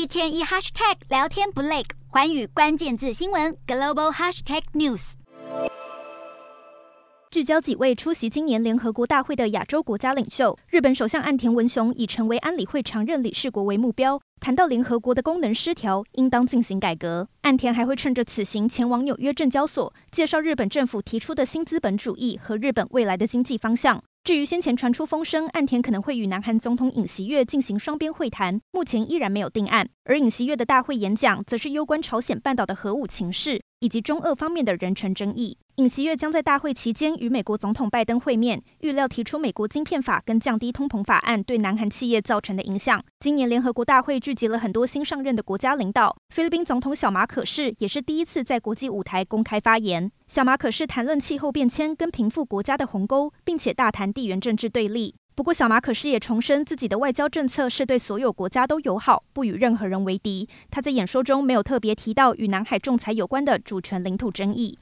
一天一 hashtag 聊天不累，寰宇关键字新闻 global hashtag news。聚焦几位出席今年联合国大会的亚洲国家领袖，日本首相岸田文雄以成为安理会常任理事国为目标，谈到联合国的功能失调，应当进行改革。岸田还会趁着此行前往纽约证交所，介绍日本政府提出的新资本主义和日本未来的经济方向。至于先前传出风声，岸田可能会与南韩总统尹锡悦进行双边会谈，目前依然没有定案。而尹锡悦的大会演讲，则是攸关朝鲜半岛的核武情势以及中俄方面的人权争议。尹锡悦将在大会期间与美国总统拜登会面，预料提出美国晶片法跟降低通膨法案对南韩企业造成的影响。今年联合国大会聚集了很多新上任的国家领导，菲律宾总统小马可仕也是第一次在国际舞台公开发言。小马可仕谈论气候变迁跟平复国家的鸿沟，并且大谈地缘政治对立。不过，小马可是也重申自己的外交政策是对所有国家都友好，不与任何人为敌。他在演说中没有特别提到与南海仲裁有关的主权领土争议。